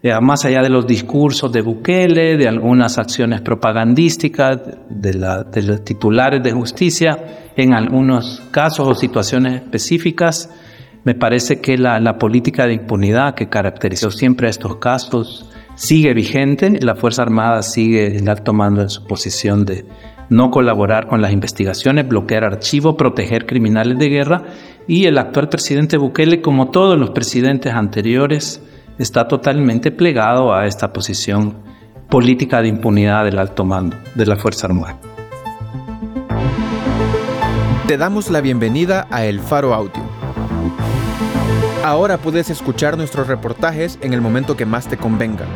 eh, más allá de los discursos de Bukele, de algunas acciones propagandísticas, de, los titulares de justicia, en algunos casos o situaciones específicas, me parece que la, política de impunidad que caracterizó siempre estos casos sigue vigente. La Fuerza Armada sigue tomando su posición de no colaborar con las investigaciones, bloquear archivos, proteger criminales de guerra. Y el actual presidente Bukele, como todos los presidentes anteriores, está totalmente plegado a esta posición política de impunidad del alto mando de la Fuerza Armada. Te damos la bienvenida a El Faro Audio. Ahora puedes escuchar nuestros reportajes en el momento que más te convenga.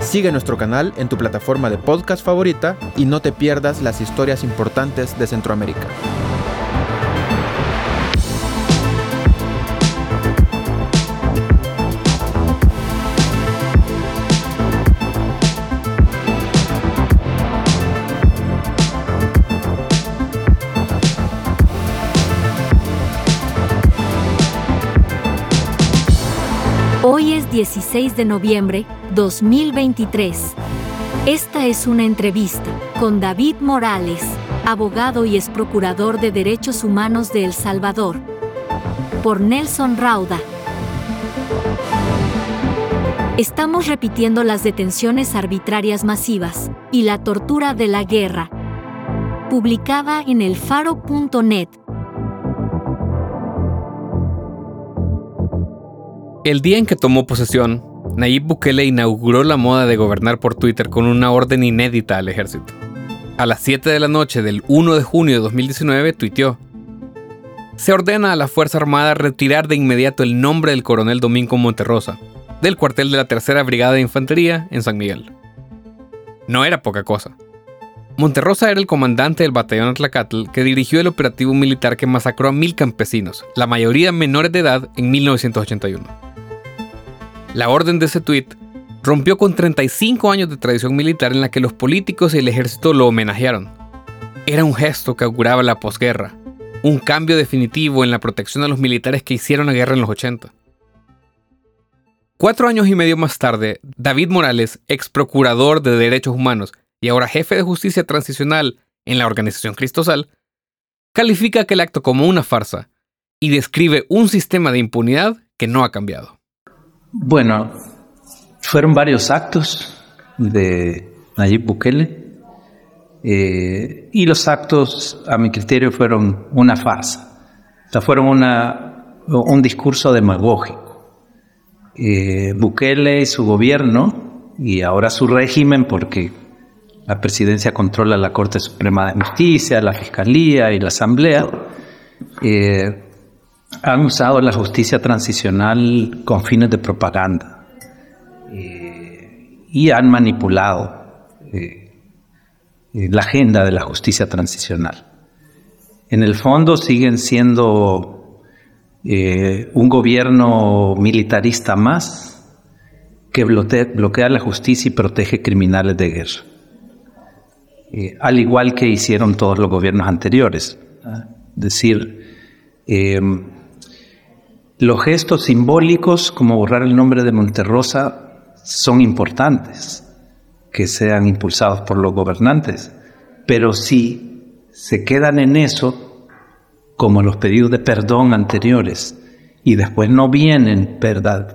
Sigue nuestro canal en tu plataforma de podcast favorita y no te pierdas las historias importantes de Centroamérica. Hoy es 16 de noviembre 2023. Esta es una entrevista con David Morales, abogado y ex procurador de Derechos Humanos de El Salvador, por Nelson Rauda. Estamos repitiendo las detenciones arbitrarias masivas y la tortura de la guerra, publicada en elfaro.net El día en que tomó posesión, Nayib Bukele inauguró la moda de gobernar por Twitter con una orden inédita al ejército. A las 7 de la noche del 1 de junio de 2019 tuiteó, se ordena a la Fuerza Armada retirar de inmediato el nombre del coronel Domingo Monterrosa, del cuartel de la Tercera Brigada de Infantería en San Miguel. No era poca cosa. Monterrosa era el comandante del batallón Atlacatl que dirigió el operativo militar que masacró a mil campesinos, la mayoría menores de edad, en 1981. La orden de ese tuit rompió con 35 años de tradición militar en la que los políticos y el ejército lo homenajearon. Era un gesto que auguraba la posguerra, un cambio definitivo en la protección a los militares que hicieron la guerra en los 80. Cuatro años y medio más tarde, David Morales, ex procurador de derechos humanos y ahora jefe de justicia transicional en la organización Cristosal, califica aquel acto como una farsa y describe un sistema de impunidad que no ha cambiado. Bueno, fueron varios actos de Nayib Bukele eh, y los actos, a mi criterio, fueron una farsa. O sea, fueron un discurso demagógico. Eh, Bukele y su gobierno, y ahora su régimen, porque la presidencia controla la Corte Suprema de Justicia, la Fiscalía y la Asamblea, eh, han usado la justicia transicional con fines de propaganda eh, y han manipulado eh, eh, la agenda de la justicia transicional. En el fondo siguen siendo un gobierno militarista más que bloquea, la justicia y protege criminales de guerra, al igual que hicieron todos los gobiernos anteriores. Es decir, los gestos simbólicos, como borrar el nombre de Monterrosa, son importantes, que sean impulsados por los gobernantes, pero si se quedan en eso, como los pedidos de perdón anteriores, y después no vienen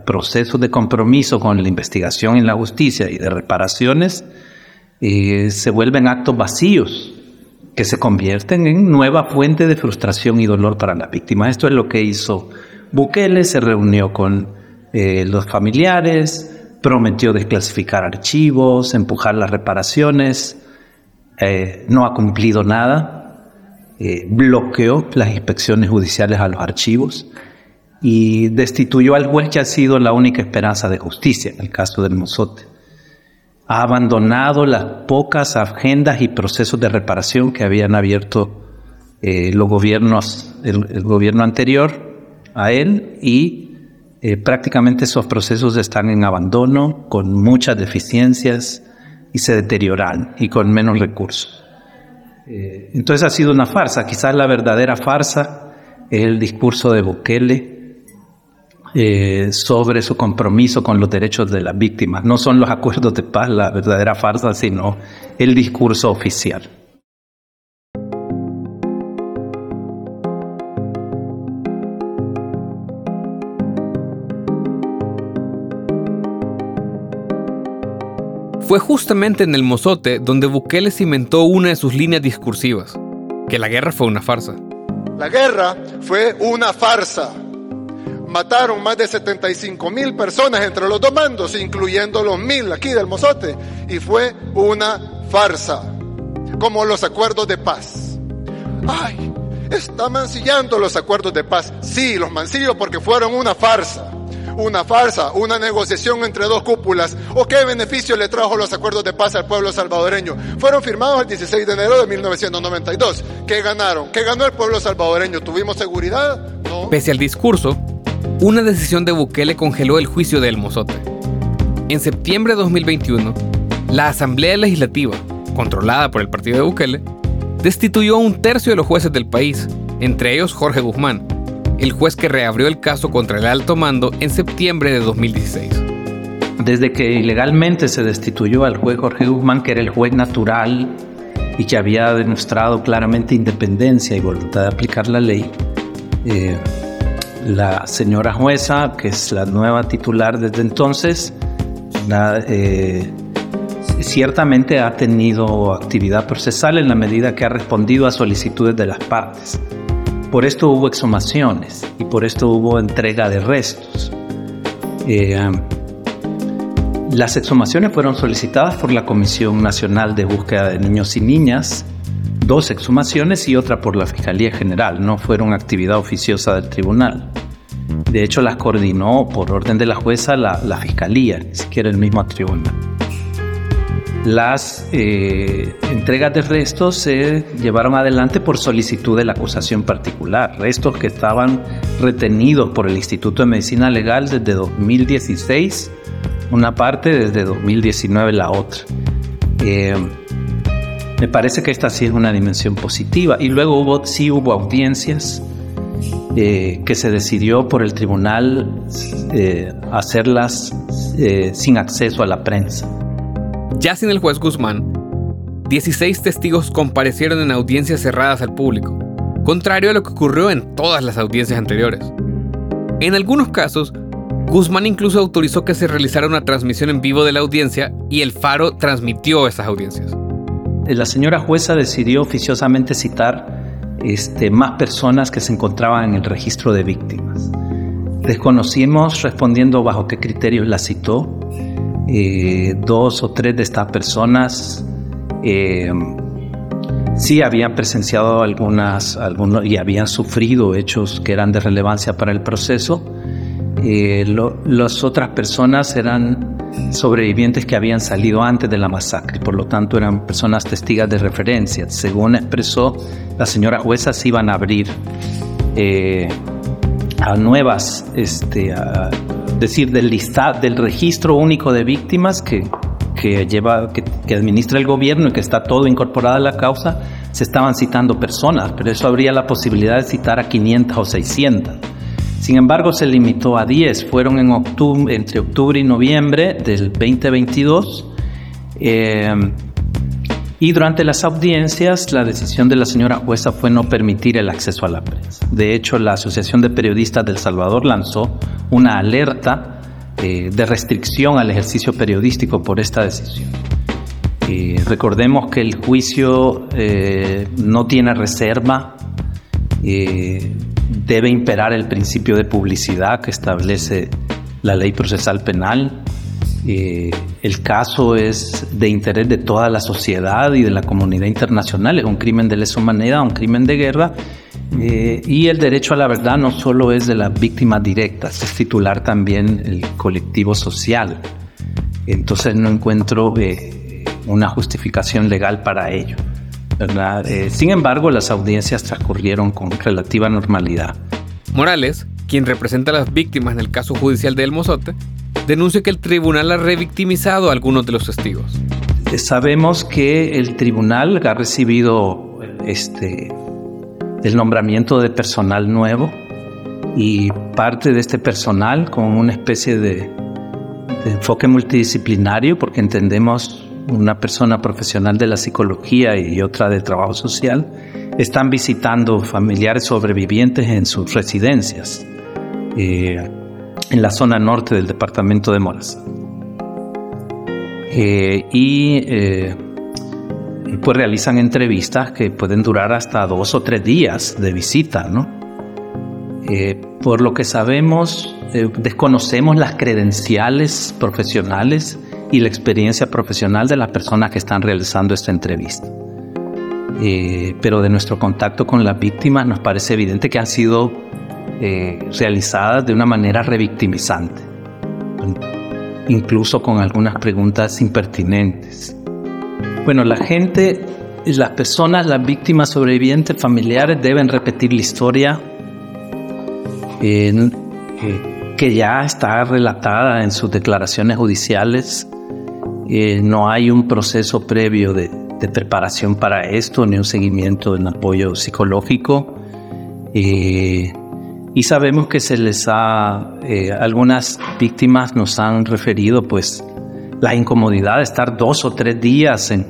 procesos de compromiso con la investigación en la justicia y de reparaciones, eh, se vuelven actos vacíos que se convierten en nueva fuente de frustración y dolor para la víctima. Esto es lo que hizo Bukele se reunió con eh, los familiares, prometió desclasificar archivos, empujar las reparaciones, eh, no ha cumplido nada, eh, bloqueó las inspecciones judiciales a los archivos y destituyó al juez que ha sido la única esperanza de justicia en el caso del Mozote. Ha abandonado las pocas agendas y procesos de reparación que habían abierto los gobiernos, el gobierno anterior a él y eh, prácticamente esos procesos están en abandono, con muchas deficiencias y se deterioran y con menos recursos. Eh, entonces ha sido una farsa, quizás la verdadera farsa es el discurso de Bukele eh, sobre su compromiso con los derechos de las víctimas. No son los acuerdos de paz la verdadera farsa, sino el discurso oficial. Fue justamente en el Mozote donde Bukele cimentó una de sus líneas discursivas, que la guerra fue una farsa. La guerra fue una farsa. Mataron más de 75 mil personas entre los dos mandos, incluyendo los mil aquí del Mozote, y fue una farsa, como los acuerdos de paz. Ay, está mancillando los acuerdos de paz. Sí, los mancillo porque fueron una farsa una farsa, una negociación entre dos cúpulas. ¿O qué beneficio le trajo los acuerdos de paz al pueblo salvadoreño? Fueron firmados el 16 de enero de 1992. ¿Qué ganaron? ¿Qué ganó el pueblo salvadoreño? ¿Tuvimos seguridad? No. Pese al discurso, una decisión de Bukele congeló el juicio de El Mozote. En septiembre de 2021, la Asamblea Legislativa, controlada por el partido de Bukele, destituyó a un tercio de los jueces del país, entre ellos Jorge Guzmán, el juez que reabrió el caso contra el alto mando en septiembre de 2016. Desde que ilegalmente se destituyó al juez Jorge Guzmán, que era el juez natural y que había demostrado claramente independencia y voluntad de aplicar la ley, eh, la señora jueza, que es la nueva titular desde entonces, eh, ciertamente ha tenido actividad procesal en la medida que ha respondido a solicitudes de las partes. Por esto hubo exhumaciones y por esto hubo entrega de restos. Eh, las exhumaciones fueron solicitadas por la Comisión Nacional de Búsqueda de Niños y Niñas, dos exhumaciones y otra por la Fiscalía General, no fueron actividad oficiosa del tribunal. De hecho, las coordinó por orden de la jueza la, la Fiscalía, ni siquiera el mismo tribunal. Las eh, entregas de restos se llevaron adelante por solicitud de la acusación particular, restos que estaban retenidos por el Instituto de Medicina Legal desde 2016, una parte desde 2019 la otra. Eh, me parece que esta sí es una dimensión positiva. Y luego hubo, sí hubo audiencias eh, que se decidió por el tribunal hacerlas sin acceso a la prensa. Ya sin el juez Guzmán, 16 testigos comparecieron en audiencias cerradas al público, contrario a lo que ocurrió en todas las audiencias anteriores. En algunos casos, Guzmán incluso autorizó que se realizara una transmisión en vivo de la audiencia y el Faro transmitió esas audiencias. La señora jueza decidió oficiosamente citar este, más personas que se encontraban en el registro de víctimas. Desconocimos respondiendo bajo qué criterios la citó, eh, dos o tres de estas personas eh, sí habían presenciado algunas, algunos y habían sufrido hechos que eran de relevancia para el proceso. Eh, las otras personas eran sobrevivientes que habían salido antes de la masacre, por lo tanto eran personas testigas de referencia. Según expresó la señora jueza, se iban a abrir a nuevas, este, decir, del listado, del registro único de víctimas que, que lleva, que, administra el gobierno y que está todo incorporado a la causa, se estaban citando personas, pero eso habría la posibilidad de citar a 500 o 600. Sin embargo, se limitó a 10. Fueron en octubre, entre octubre y noviembre del 2022. Eh, y durante las audiencias, la decisión de la señora jueza fue no permitir el acceso a la prensa. De hecho, la Asociación de Periodistas del Salvador lanzó una alerta eh, de restricción al ejercicio periodístico por esta decisión. Eh, recordemos que el juicio eh, no tiene reserva, debe imperar el principio de publicidad que establece la ley procesal penal eh, el caso es de interés de toda la sociedad y de la comunidad internacional. Es un crimen de lesa humanidad, un crimen de guerra. Eh, y el derecho a la verdad no solo es de las víctimas directas, es titular también el colectivo social. Entonces no encuentro eh, una justificación legal para ello. sin embargo, las audiencias transcurrieron con relativa normalidad. Morales, quien representa a las víctimas en el caso judicial de El Mozote, denuncia que el tribunal ha revictimizado a algunos de los testigos. Sabemos que el tribunal ha recibido este, el nombramiento de personal nuevo y parte de este personal con una especie de, enfoque multidisciplinario, porque entendemos una persona profesional de la psicología y otra de trabajo social, están visitando familiares sobrevivientes en sus residencias eh, en la zona norte del departamento de Morazán. Eh, y eh, pues realizan entrevistas que pueden durar hasta dos o tres días de visita, ¿no? Eh, por lo que sabemos, eh, desconocemos las credenciales profesionales y la experiencia profesional de las personas que están realizando esta entrevista. Eh, pero de nuestro contacto con las víctimas nos parece evidente que han sido realizadas de una manera revictimizante, incluso con algunas preguntas impertinentes. Bueno, la gente, las personas, las víctimas sobrevivientes familiares deben repetir la historia que ya está relatada en sus declaraciones judiciales. Eh, no hay un proceso previo de, preparación para esto, ni un seguimiento en apoyo psicológico. Eh, y sabemos que se les ha, eh, algunas víctimas nos han referido pues la incomodidad de estar dos o tres días en,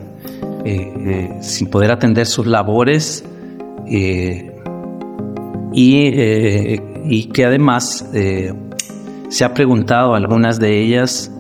sin poder atender sus labores y y que además eh, se ha preguntado a algunas de ellas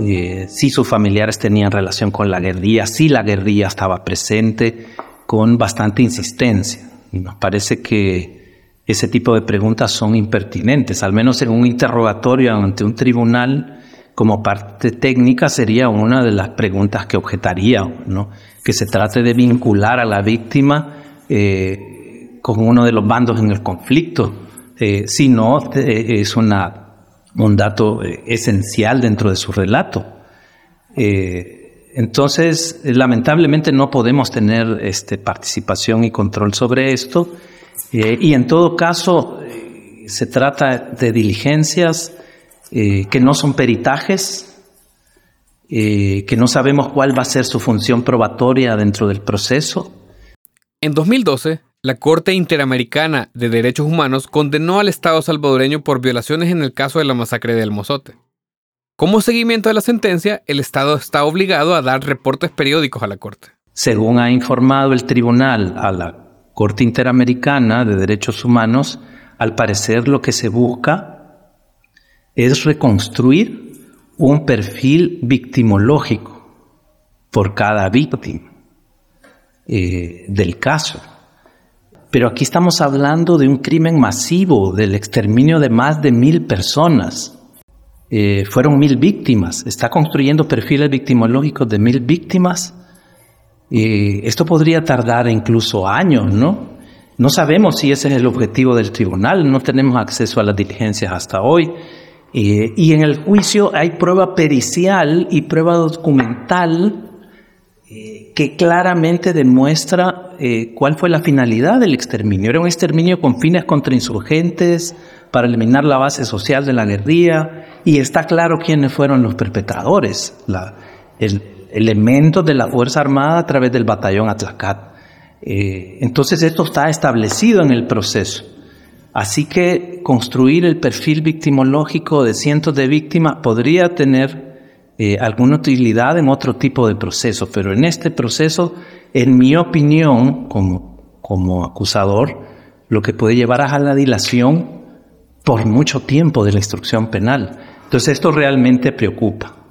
eh, si sus familiares tenían relación con la guerrilla, si la guerrilla estaba presente, con bastante insistencia. Y nos parece que ese tipo de preguntas son impertinentes, al menos en un interrogatorio ante un tribunal como parte técnica sería una de las preguntas que objetaría, ¿no? que se trate de vincular a la víctima eh, con uno de los bandos en el conflicto eh, si no, eh, es un dato eh, esencial dentro de su relato. entonces, lamentablemente no podemos tener este, participación y control sobre esto. Y en todo caso, se trata de diligencias que no son peritajes, que no sabemos cuál va a ser su función probatoria dentro del proceso. En 2012, la Corte Interamericana de Derechos Humanos condenó al Estado salvadoreño por violaciones en el caso de la masacre de El Mozote. Como seguimiento de la sentencia, el Estado está obligado a dar reportes periódicos a la Corte. Según ha informado el tribunal a la Corte Interamericana de Derechos Humanos, al parecer lo que se busca es reconstruir un perfil victimológico por cada víctima eh, del caso. Pero aquí estamos hablando de un crimen masivo, del exterminio de más de mil personas. Eh, fueron mil víctimas. Está construyendo perfiles victimológicos de mil víctimas. Eh, esto podría tardar incluso años, ¿no? No sabemos si ese es el objetivo del tribunal, no tenemos acceso a las diligencias hasta hoy. Eh, y en el juicio hay prueba pericial y prueba documental que claramente demuestra eh, cuál fue la finalidad del exterminio. Era un exterminio con fines contra insurgentes, para eliminar la base social de la guerrilla, y está claro quiénes fueron los perpetradores, la, el elemento de la Fuerza Armada a través del batallón Atlacat. Eh, entonces esto está establecido en el proceso. Así que construir el perfil victimológico de cientos de víctimas podría tener eh, alguna utilidad en otro tipo de proceso, pero en este proceso, en mi opinión, como, como acusador, lo que puede llevar a la dilación por mucho tiempo de la instrucción penal. Entonces esto realmente preocupa.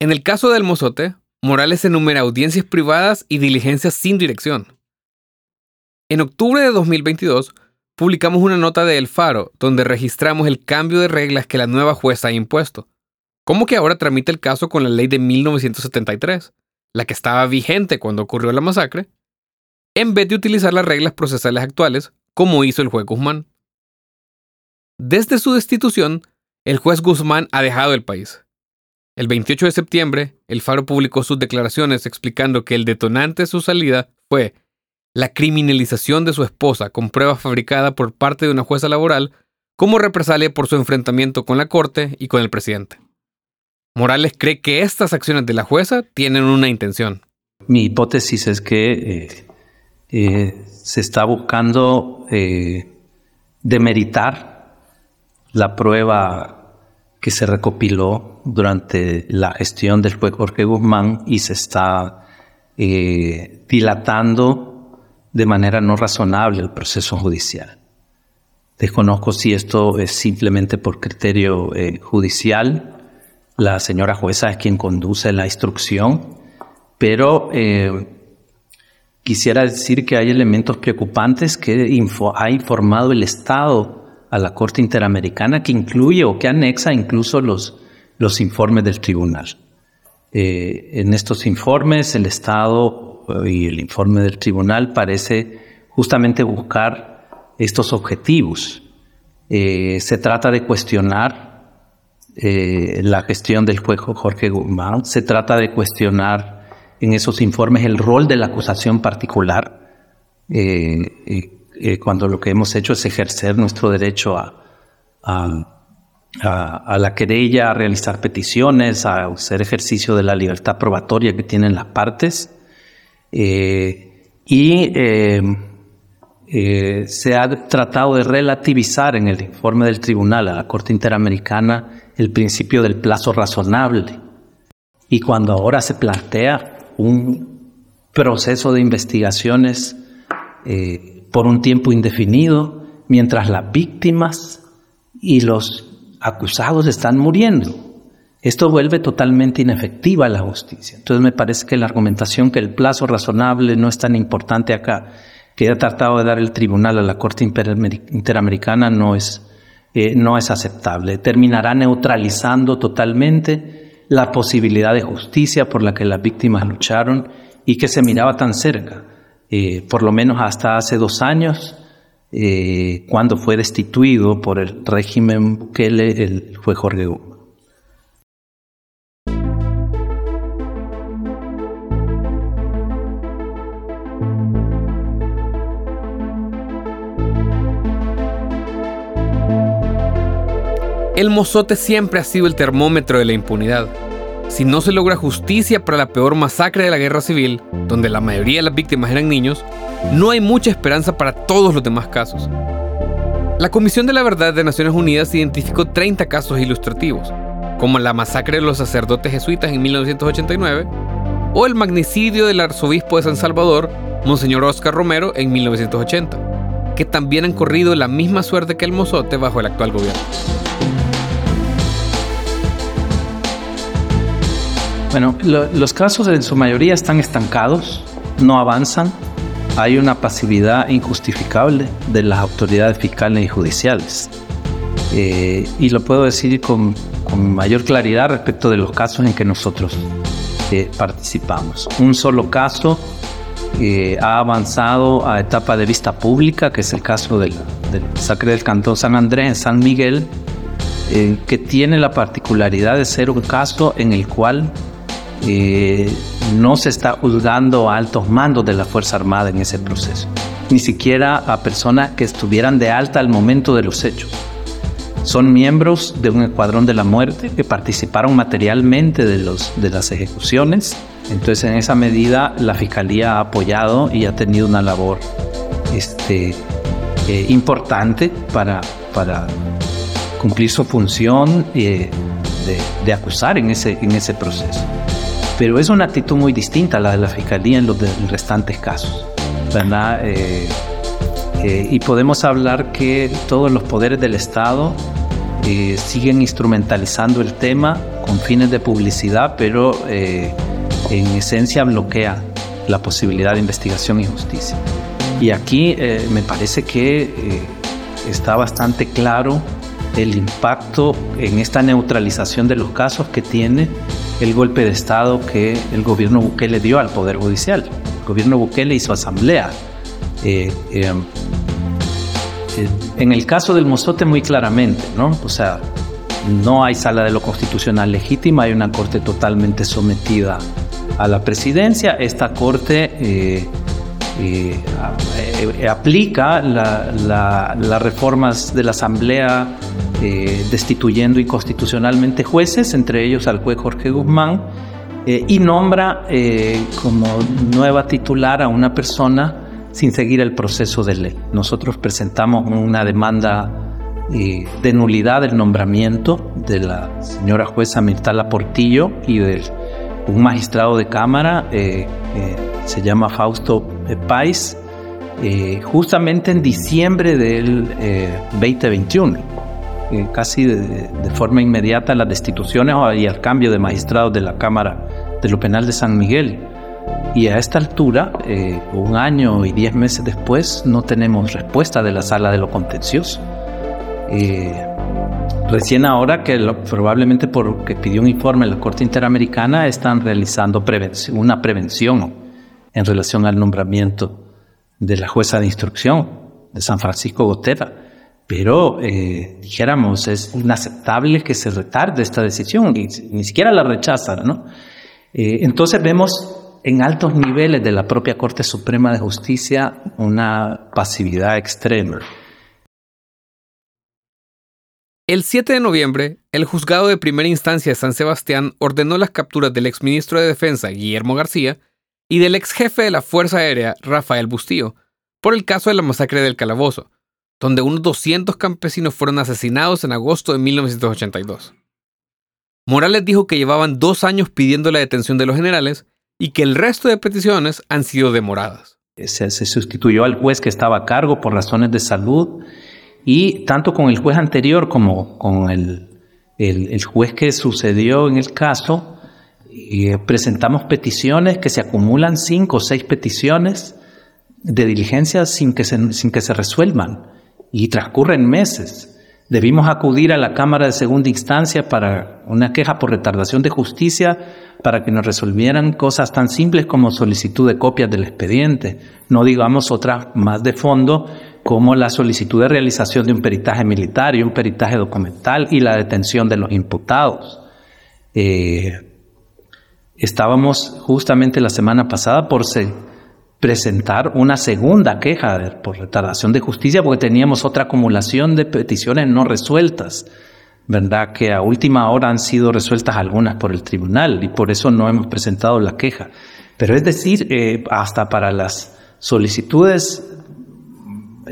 En el caso del Mozote, Morales enumera audiencias privadas y diligencias sin dirección. En octubre de 2022, publicamos una nota de El Faro donde registramos el cambio de reglas que la nueva jueza ha impuesto, ¿Cómo que ahora tramita el caso con la ley de 1973, la que estaba vigente cuando ocurrió la masacre, en vez de utilizar las reglas procesales actuales, como hizo el juez Guzmán. Desde su destitución, el juez Guzmán ha dejado el país. El 28 de septiembre, el Faro publicó sus declaraciones explicando que el detonante de su salida fue la criminalización de su esposa con prueba fabricada por parte de una jueza laboral como represalia por su enfrentamiento con la Corte y con el presidente. Morales cree que estas acciones de la jueza tienen una intención. Mi hipótesis es que eh, eh, se está buscando eh, demeritar la prueba que se recopiló durante la gestión del juez Jorge Guzmán y se está eh, dilatando de manera no razonable el proceso judicial. Desconozco si esto es simplemente por criterio eh, judicial. La señora jueza es quien conduce la instrucción, pero eh, quisiera decir que hay elementos preocupantes que ha informado el Estado a la Corte Interamericana que incluye o que anexa incluso los, los informes del tribunal. Eh, en estos informes el Estado eh, y el informe del tribunal parece justamente buscar estos objetivos. Eh, se trata de cuestionar la gestión del juez Jorge Guzmán, se trata de cuestionar en esos informes el rol de la acusación particular cuando lo que hemos hecho es ejercer nuestro derecho a, a, la querella, a realizar peticiones, a hacer ejercicio de la libertad probatoria que tienen las partes. Eh, y eh, se ha tratado de relativizar en el informe del tribunal a la Corte Interamericana el principio del plazo razonable. Y cuando ahora se plantea un proceso de investigaciones por un tiempo indefinido, mientras las víctimas y los acusados están muriendo. Esto vuelve totalmente inefectiva la justicia. Entonces me parece que la argumentación que el plazo razonable no es tan importante acá, que ha tratado de dar el tribunal a la Corte Interamericana no es, eh, no es aceptable. Terminará neutralizando totalmente la posibilidad de justicia por la que las víctimas lucharon y que se miraba tan cerca. Eh, por lo menos hasta hace dos años, eh, cuando fue destituido por el régimen Bukele el juez Jorge. El mozote siempre ha sido el termómetro de la impunidad si no se logra justicia para la peor masacre de la guerra civil, donde la mayoría de las víctimas eran niños, no hay mucha esperanza para todos los demás casos. La Comisión de la Verdad de Naciones Unidas identificó 30 casos ilustrativos, como la masacre de los sacerdotes jesuitas en 1989 o el magnicidio del arzobispo de San Salvador, Monseñor Oscar Romero, en 1980, que también han corrido la misma suerte que el mozote bajo el actual gobierno. Bueno, los casos en su mayoría están estancados, no avanzan. Hay una pasividad injustificable de las autoridades fiscales y judiciales. Eh, y lo puedo decir con, mayor claridad respecto de los casos en que nosotros eh, participamos. Un solo caso eh, ha avanzado a etapa de vista pública, que es el caso del, del Sacre del Cantón San Andrés en San Miguel, que tiene la particularidad de ser un caso en el cual eh, no se está juzgando a altos mandos de la Fuerza Armada en ese proceso, ni siquiera a personas que estuvieran de alta al momento de los hechos. Son miembros de un escuadrón de la muerte que participaron materialmente de, los, de las ejecuciones. Entonces, en esa medida, la Fiscalía ha apoyado y ha tenido una labor este, eh, importante para, para cumplir su función eh, de, de, acusar en ese, en ese proceso pero es una actitud muy distinta a la de la Fiscalía en los, restantes casos, ¿verdad? Eh, eh, y podemos hablar que todos los poderes del Estado eh, siguen instrumentalizando el tema con fines de publicidad, pero en esencia bloquea la posibilidad de investigación y justicia. Y aquí me parece que está bastante claro el impacto en esta neutralización de los casos que tiene el golpe de Estado que el gobierno Bukele dio al Poder Judicial. El gobierno Bukele hizo asamblea. Eh, eh, eh, en el caso del Mozote muy claramente, ¿no? O sea, no hay sala de lo constitucional legítima, hay una corte totalmente sometida a la presidencia. Esta corte aplica las reformas de la asamblea eh, destituyendo inconstitucionalmente jueces, entre ellos al juez Jorge Guzmán, eh, y nombra eh, como nueva titular a una persona sin seguir el proceso de ley. Nosotros presentamos una demanda eh, de nulidad del nombramiento de la señora jueza Mirtala Portillo y de un magistrado de Cámara, eh, eh, se llama Fausto Pais, justamente en diciembre del 2021. casi de, forma inmediata las destituciones y el cambio de magistrados de la Cámara de lo Penal de San Miguel. Y a esta altura, un año y diez meses después, no tenemos respuesta de la sala de lo contencioso. Eh, recién ahora que probablemente porque pidió un informe la Corte Interamericana están realizando una prevención en relación al nombramiento de la jueza de instrucción de San Francisco Gotera. Pero, eh, dijéramos, es inaceptable que se retarde esta decisión y ni siquiera la rechazan, ¿no? Eh, entonces vemos en altos niveles de la propia Corte Suprema de Justicia una pasividad extrema. El 7 de noviembre, el juzgado de primera instancia de San Sebastián ordenó las capturas del exministro de Defensa, Guillermo García, y del ex jefe de la Fuerza Aérea, Rafael Bustillo, por el caso de la masacre del Calabozo, donde unos 200 campesinos fueron asesinados en agosto de 1982. Morales dijo que llevaban dos años pidiendo la detención de los generales y que el resto de peticiones han sido demoradas. Se, se sustituyó al juez que estaba a cargo por razones de salud y tanto con el juez anterior como con el, el, juez que sucedió en el caso, eh, presentamos peticiones que se acumulan cinco o seis peticiones de diligencia sin que se, sin que se resuelvan y transcurren meses. Debimos acudir a la Cámara de Segunda Instancia para una queja por retardación de justicia para que nos resolvieran cosas tan simples como solicitud de copias del expediente, no digamos otras más de fondo como la solicitud de realización de un peritaje militar y un peritaje documental y la detención de los imputados. Eh, estábamos justamente la semana pasada por presentar una segunda queja por retardación de justicia porque teníamos otra acumulación de peticiones no resueltas, ¿verdad? Que a última hora han sido resueltas algunas por el tribunal y por eso no hemos presentado la queja. Pero es decir, eh, hasta para las solicitudes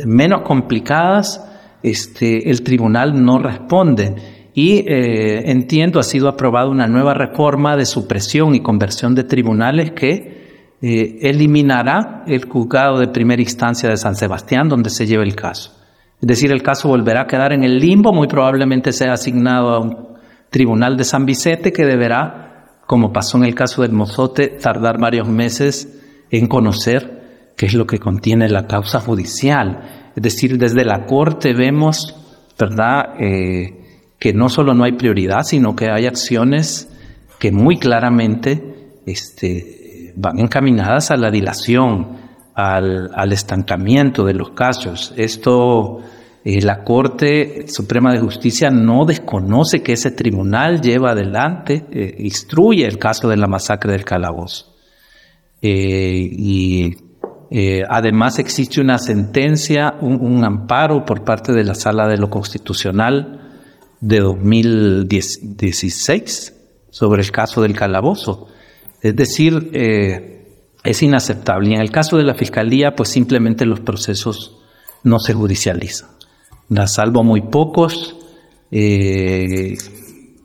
menos complicadas, este, el tribunal no responde. Y eh, entiendo, ha sido aprobada una nueva reforma de supresión y conversión de tribunales que eh, eliminará el juzgado de primera instancia de San Sebastián donde se lleva el caso. Es decir, el caso volverá a quedar en el limbo, muy probablemente sea asignado a un tribunal de San Vicente que deberá, como pasó en el caso del Mozote, tardar varios meses en conocer qué es lo que contiene la causa judicial. Es decir, desde la Corte vemos, ¿verdad?, eh, que no solo no hay prioridad, sino que hay acciones que muy claramente este, van encaminadas a la dilación, al, estancamiento de los casos. Esto, eh, la Corte Suprema de Justicia no desconoce que ese tribunal lleva adelante, eh, instruye el caso de la masacre del calabozo. y eh, además existe una sentencia, un, amparo por parte de la Sala de lo Constitucional de 2016 sobre el caso del calabozo. Es decir, eh, es inaceptable. Y en el caso de la Fiscalía, pues simplemente los procesos no se judicializan. salvo muy pocos eh,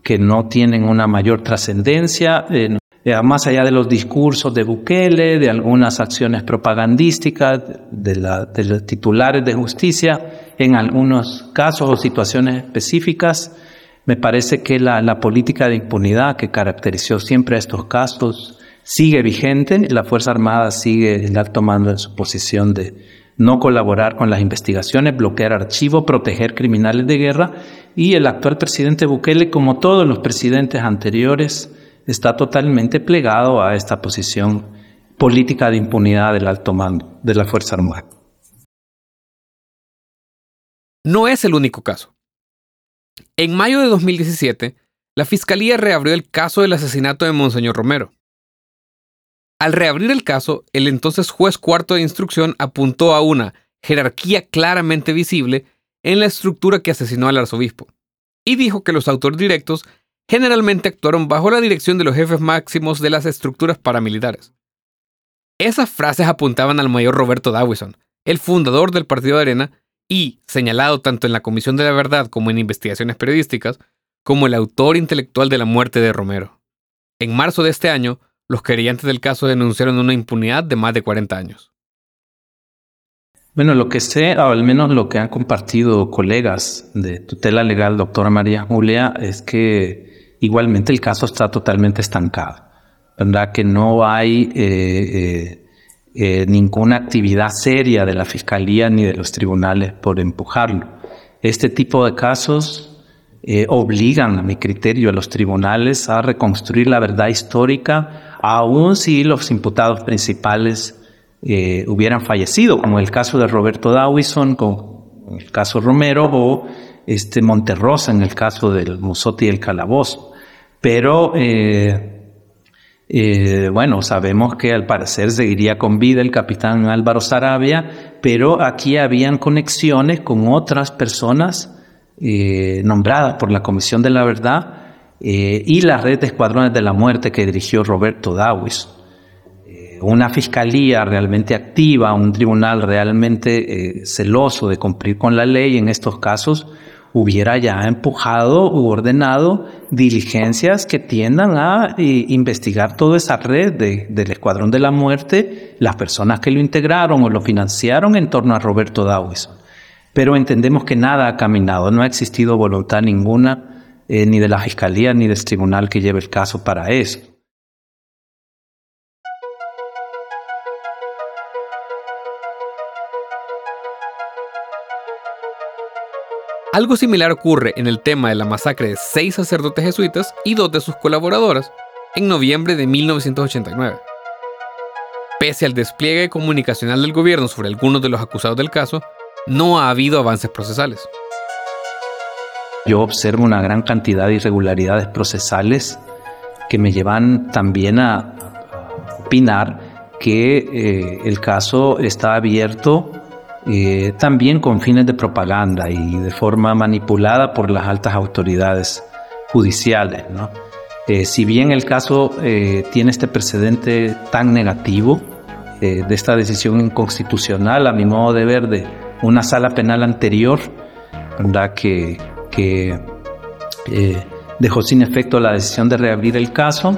que no tienen una mayor trascendencia. Eh, más allá de los discursos de Bukele, de algunas acciones propagandísticas de, los titulares de justicia, en algunos casos o situaciones específicas, me parece que la, política de impunidad que caracterizó siempre a estos casos sigue vigente. La Fuerza Armada sigue tomando su posición de no colaborar con las investigaciones, bloquear archivos, proteger criminales de guerra. Y el actual presidente Bukele, como todos los presidentes anteriores, está totalmente plegado a esta posición política de impunidad del alto mando de la Fuerza Armada. No es el único caso. En mayo de 2017, la Fiscalía reabrió el caso del asesinato de Monseñor Romero. Al reabrir el caso, el entonces juez cuarto de instrucción apuntó a una jerarquía claramente visible en la estructura que asesinó al arzobispo, y dijo que los autores directos generalmente actuaron bajo la dirección de los jefes máximos de las estructuras paramilitares. Esas frases apuntaban al mayor Roberto Dawison, el fundador del Partido de Arena y señalado tanto en la Comisión de la Verdad como en investigaciones periodísticas como el autor intelectual de la muerte de Romero. En marzo de este año, los querellantes del caso denunciaron una impunidad de más de 40 años. Bueno, lo que sé, al menos lo que han compartido colegas de tutela legal, doctora María Julia, es que igualmente el caso está totalmente estancado. ¿Verdad? Que no hay eh, eh, eh, ninguna actividad seria de la fiscalía ni de los tribunales por empujarlo. Este tipo de casos obligan, a mi criterio, a los tribunales a reconstruir la verdad histórica, aun si los imputados principales hubieran fallecido, como el caso de Roberto Dawison, con el caso Romero, o este Monterrosa en el caso del Musotti y el Calabozo. Pero, eh, eh, bueno, sabemos que al parecer seguiría con vida el capitán Álvaro Sarabia, pero aquí habían conexiones con otras personas nombradas por la Comisión de la Verdad y la red de escuadrones de la muerte que dirigió Roberto Dawison una fiscalía realmente activa, un tribunal realmente eh, celoso de cumplir con la ley en estos casos, hubiera ya empujado u ordenado diligencias que tiendan a eh, investigar toda esa red del Escuadrón de la Muerte, las personas que lo integraron o lo financiaron en torno a Roberto Dawison. Pero entendemos que nada ha caminado, no ha existido voluntad ninguna, eh, ni de la Fiscalía ni del tribunal que lleve el caso para eso. Algo similar ocurre en el tema de la masacre de seis sacerdotes jesuitas y dos de sus colaboradoras en noviembre de 1989. Pese al despliegue comunicacional del gobierno sobre algunos de los acusados del caso, no ha habido avances procesales. Yo observo una gran cantidad de irregularidades procesales que me llevan también a opinar que eh, el caso está abierto eh, también con fines de propaganda y de forma manipulada por las altas autoridades judiciales. Eh, si bien el caso eh, tiene este precedente tan negativo de esta decisión inconstitucional, a mi modo de ver, de una sala penal anterior, ¿verdad? que, que dejó sin efecto la decisión de reabrir el caso,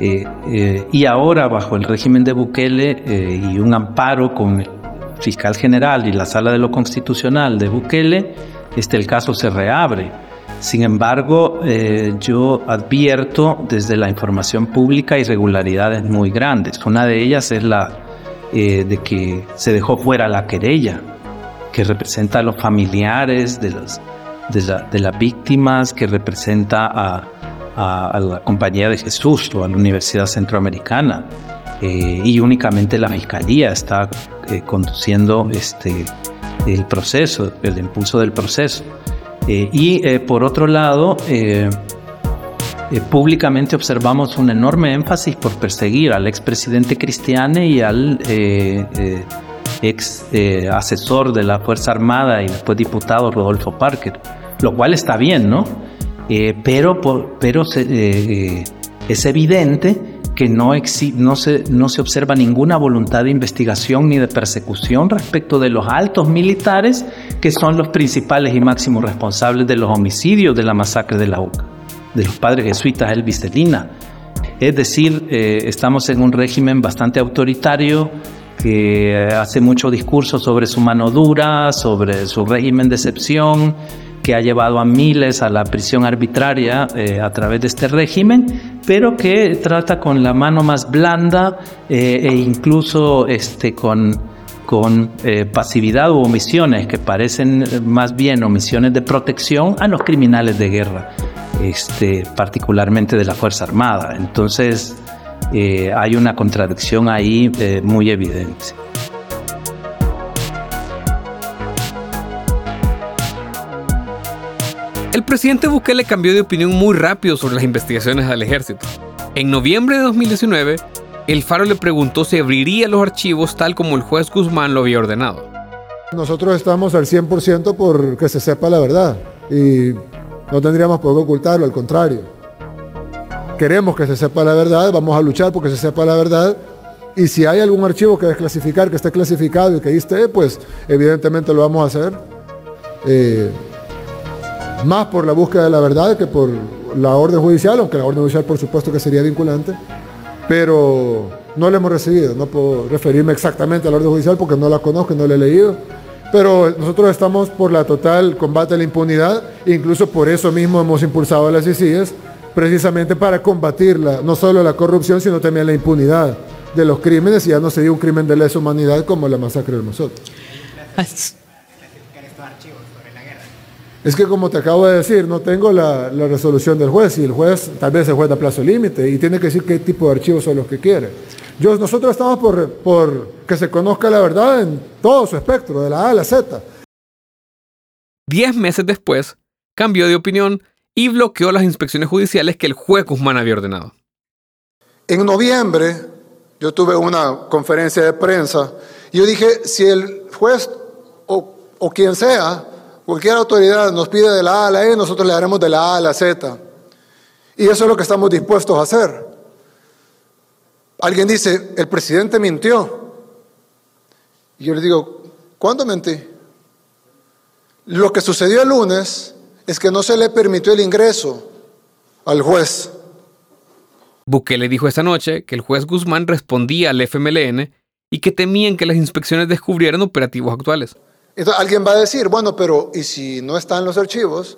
y ahora bajo el régimen de Bukele y un amparo con fiscal general y la sala de lo constitucional de Bukele, este, el caso se reabre. Sin embargo, eh, yo advierto desde la información pública irregularidades muy grandes. Una de ellas es la eh, de que se dejó fuera la querella, que representa a los familiares de, los, de, las víctimas, que representa a, a, la Compañía de Jesús o a la Universidad Centroamericana. Eh, y únicamente la Fiscalía está eh, conduciendo este, el proceso, el impulso del proceso. Eh, y por otro lado, públicamente observamos un enorme énfasis por perseguir al expresidente Cristiane y al ex asesor de la Fuerza Armada y después diputado Rodolfo Parker, lo cual está bien, ¿no? pero pero es evidente que no, no, se, no se observa ninguna voluntad de investigación ni de persecución respecto de los altos militares que son los principales y máximos responsables de los homicidios de la masacre de la UCA, de los padres jesuitas Elvis Celina. Es decir, eh, estamos en un régimen bastante autoritario que hace mucho discurso sobre su mano dura, sobre su régimen de excepción, que ha llevado a miles a la prisión arbitraria eh, a través de este régimen, pero que trata con la mano más blanda eh, e incluso este, con, con eh, pasividad u omisiones que parecen más bien omisiones de protección a los criminales de guerra, este, particularmente de la Fuerza Armada. Entonces hay una contradicción ahí muy evidente. El presidente Bukele cambió de opinión muy rápido sobre las investigaciones del ejército. En noviembre de 2019, el Faro le preguntó si abriría los archivos tal como el juez Guzmán lo había ordenado. Nosotros estamos al 100% por que se sepa la verdad y no tendríamos por qué ocultarlo, al contrario. Queremos que se sepa la verdad, vamos a luchar porque se sepa la verdad Y si hay algún archivo que desclasificar, que esté clasificado y que pues evidentemente lo vamos a hacer. Eh, más por la búsqueda de la verdad que por la orden judicial, aunque la orden judicial por supuesto que sería vinculante, pero no la hemos recibido, no puedo referirme exactamente a la orden judicial porque no la conozco no la he leído, pero nosotros estamos por la total combate a la impunidad, incluso por eso mismo hemos impulsado a las ICIES, precisamente para combatirla, no solo la corrupción, sino también la impunidad de los crímenes, y ya no sería un crimen de lesa humanidad como la masacre del Mozote. Es que como te acabo de decir, no tengo la, resolución del juez y el juez tal vez el juez da plazo límite y tiene que decir qué tipo de archivos son los que quiere. Yo, nosotros estamos por, por que se conozca la verdad en todo su espectro, de la A a la Z. Diez meses después, cambió de opinión y bloqueó las inspecciones judiciales que el juez Guzmán había ordenado. En noviembre, yo tuve una conferencia de prensa y yo dije, si el juez o, o quien sea Cualquier autoridad nos pide de la A a la E, nosotros le haremos de la A a la Z. Y eso es lo que estamos dispuestos a hacer. Alguien dice, el presidente mintió. Y yo le digo, ¿cuándo mentí? Lo que sucedió el lunes es que no se le permitió el ingreso al juez. Bukele dijo esta noche que el juez Guzmán respondía al FMLN y que temían que las inspecciones descubrieran operativos actuales. Entonces alguien va a decir, bueno, pero ¿y si no están los archivos?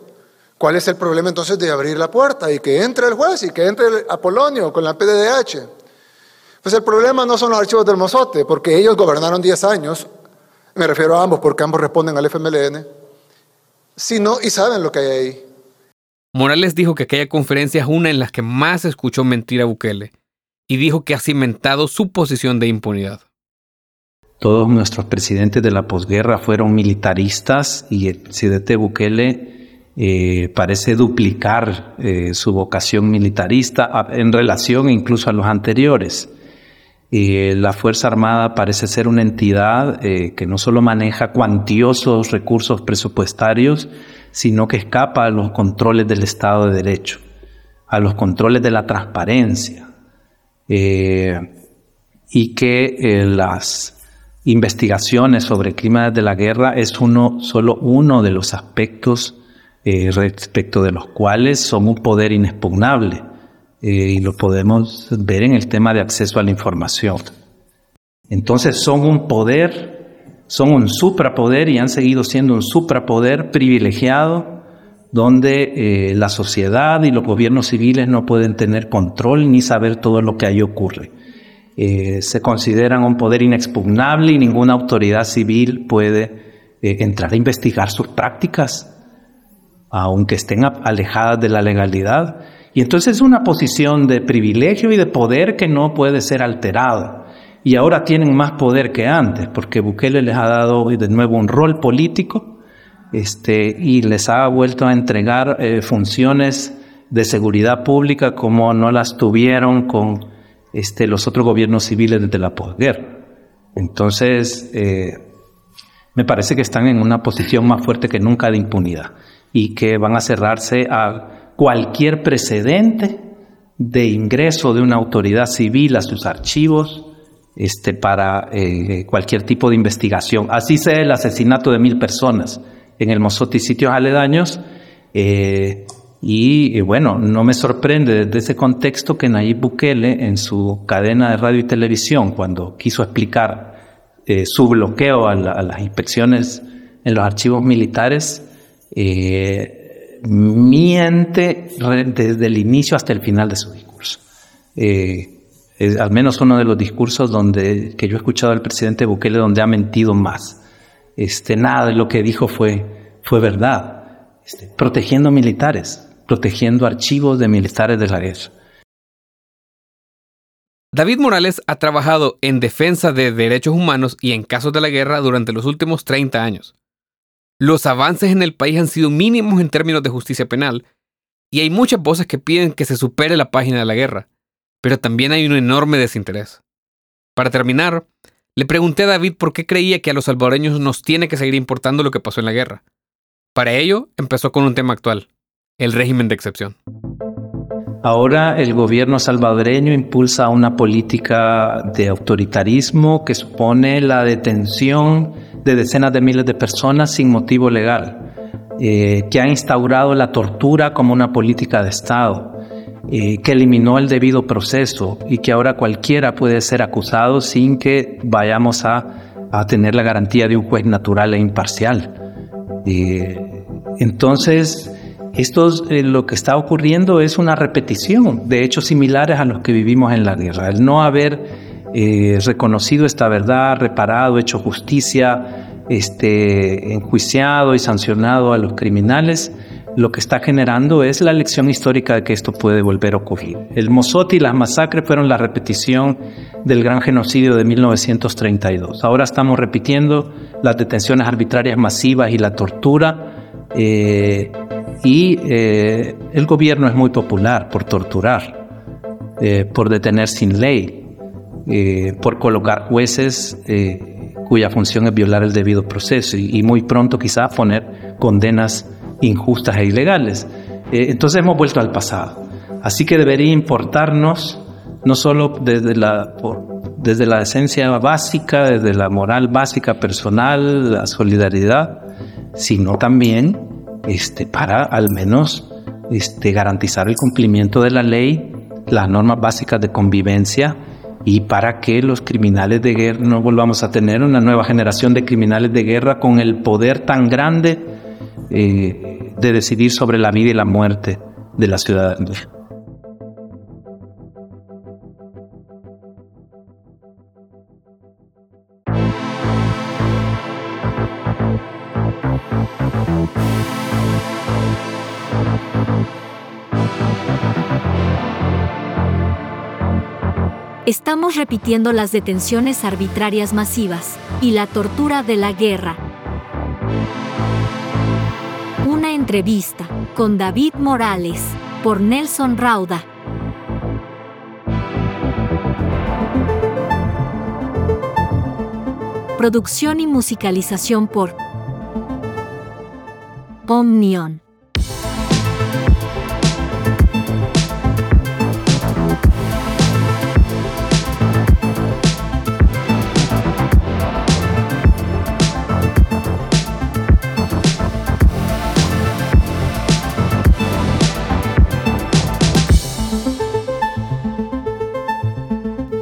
¿Cuál es el problema entonces de abrir la puerta y que entre el juez y que entre Apolonio con la PDDH? Pues el problema no son los archivos del Mozote, porque ellos gobernaron 10 años, me refiero a ambos porque ambos responden al FMLN, sino y saben lo que hay ahí. Morales dijo que aquella conferencia es una en la que más escuchó mentir a Bukele y dijo que ha cimentado su posición de impunidad. Todos nuestros presidentes de la posguerra fueron militaristas y el presidente Bukele eh, parece duplicar eh, su vocación militarista en relación incluso a los anteriores. la Fuerza Armada parece ser una entidad eh, que no solo maneja cuantiosos recursos presupuestarios, sino que escapa a los controles del Estado de Derecho, a los controles de la transparencia, y que las investigaciones sobre crímenes de la guerra es uno, solo uno de los aspectos eh, respecto de los cuales son un poder inexpugnable eh, y lo podemos ver en el tema de acceso a la información. Entonces son un poder, son un suprapoder y han seguido siendo un suprapoder privilegiado donde eh, la sociedad y los gobiernos civiles no pueden tener control ni saber todo lo que ahí ocurre. Eh, se consideran un poder inexpugnable y ninguna autoridad civil puede eh, entrar a investigar sus prácticas, aunque estén alejadas de la legalidad. Y entonces es una posición de privilegio y de poder que no puede ser alterada. Y ahora tienen más poder que antes, porque Bukele les ha dado de nuevo un rol político este, y les ha vuelto a entregar eh, funciones de seguridad pública como no las tuvieron con este, los otros gobiernos civiles desde la posguerra. Entonces, eh, me parece que están en una posición más fuerte que nunca de impunidad y que van a cerrarse a cualquier precedente de ingreso de una autoridad civil a sus archivos este, para eh, cualquier tipo de investigación. Así sea el asesinato de mil personas en el Mozote y sitios aledaños, eh, y, bueno, no me sorprende desde ese contexto que Nayib Bukele en su cadena de radio y televisión, cuando quiso explicar eh, su bloqueo a, las inspecciones en los archivos militares, eh, miente desde el inicio hasta el final de su discurso. Eh, al menos uno de los discursos donde, que yo he escuchado del presidente Bukele donde ha mentido más. Este, nada de lo que dijo fue, fue verdad. Este, protegiendo militares protegiendo archivos de militares de la guerra. David Morales ha trabajado en defensa de derechos humanos y en casos de la guerra durante los últimos 30 años. Los avances en el país han sido mínimos en términos de justicia penal, y hay muchas voces que piden que se supere la página de la guerra, pero también hay un enorme desinterés. Para terminar, le pregunté a David por qué creía que a los salvadoreños nos tiene que seguir importando lo que pasó en la guerra. Para ello, empezó con un tema actual, el régimen de excepción. Ahora el gobierno salvadoreño impulsa una política de autoritarismo que supone la detención de decenas de miles de personas sin motivo legal, eh, que ha instaurado la tortura como una política de Estado, eh, que eliminó el debido proceso y que ahora cualquiera puede ser acusado sin que vayamos a, tener la garantía de un juez natural e imparcial. Eh, entonces, esto eh, lo que está ocurriendo es una repetición de hechos similares a los que vivimos en la guerra. El no haber reconocido esta verdad, reparado, hecho justicia, este, enjuiciado y sancionado a los criminales, lo que está generando es la lección histórica de que esto puede volver a ocurrir. El Mozote y las masacres fueron la repetición del gran genocidio de 1932. Ahora estamos repitiendo las detenciones arbitrarias masivas y la tortura. Eh, y eh, el gobierno es muy popular por torturar, eh, por detener sin ley, por colocar jueces cuya función es violar el debido proceso y, y muy pronto quizás poner condenas injustas e ilegales. Eh, entonces hemos vuelto al pasado. Así que debería importarnos, no solo desde la, desde la esencia básica, desde la moral básica personal, la solidaridad, sino también este, para al menos este, garantizar el cumplimiento de la ley, las normas básicas de convivencia y para que los criminales de guerra no volvamos a tener una nueva generación de criminales de guerra con el poder tan grande eh, de decidir sobre la vida y la muerte de la ciudadanía. Estamos repitiendo las detenciones arbitrarias masivas y la tortura de la guerra entrevista con David Morales por Nelson Rauda. Producción y musicalización por Omnion.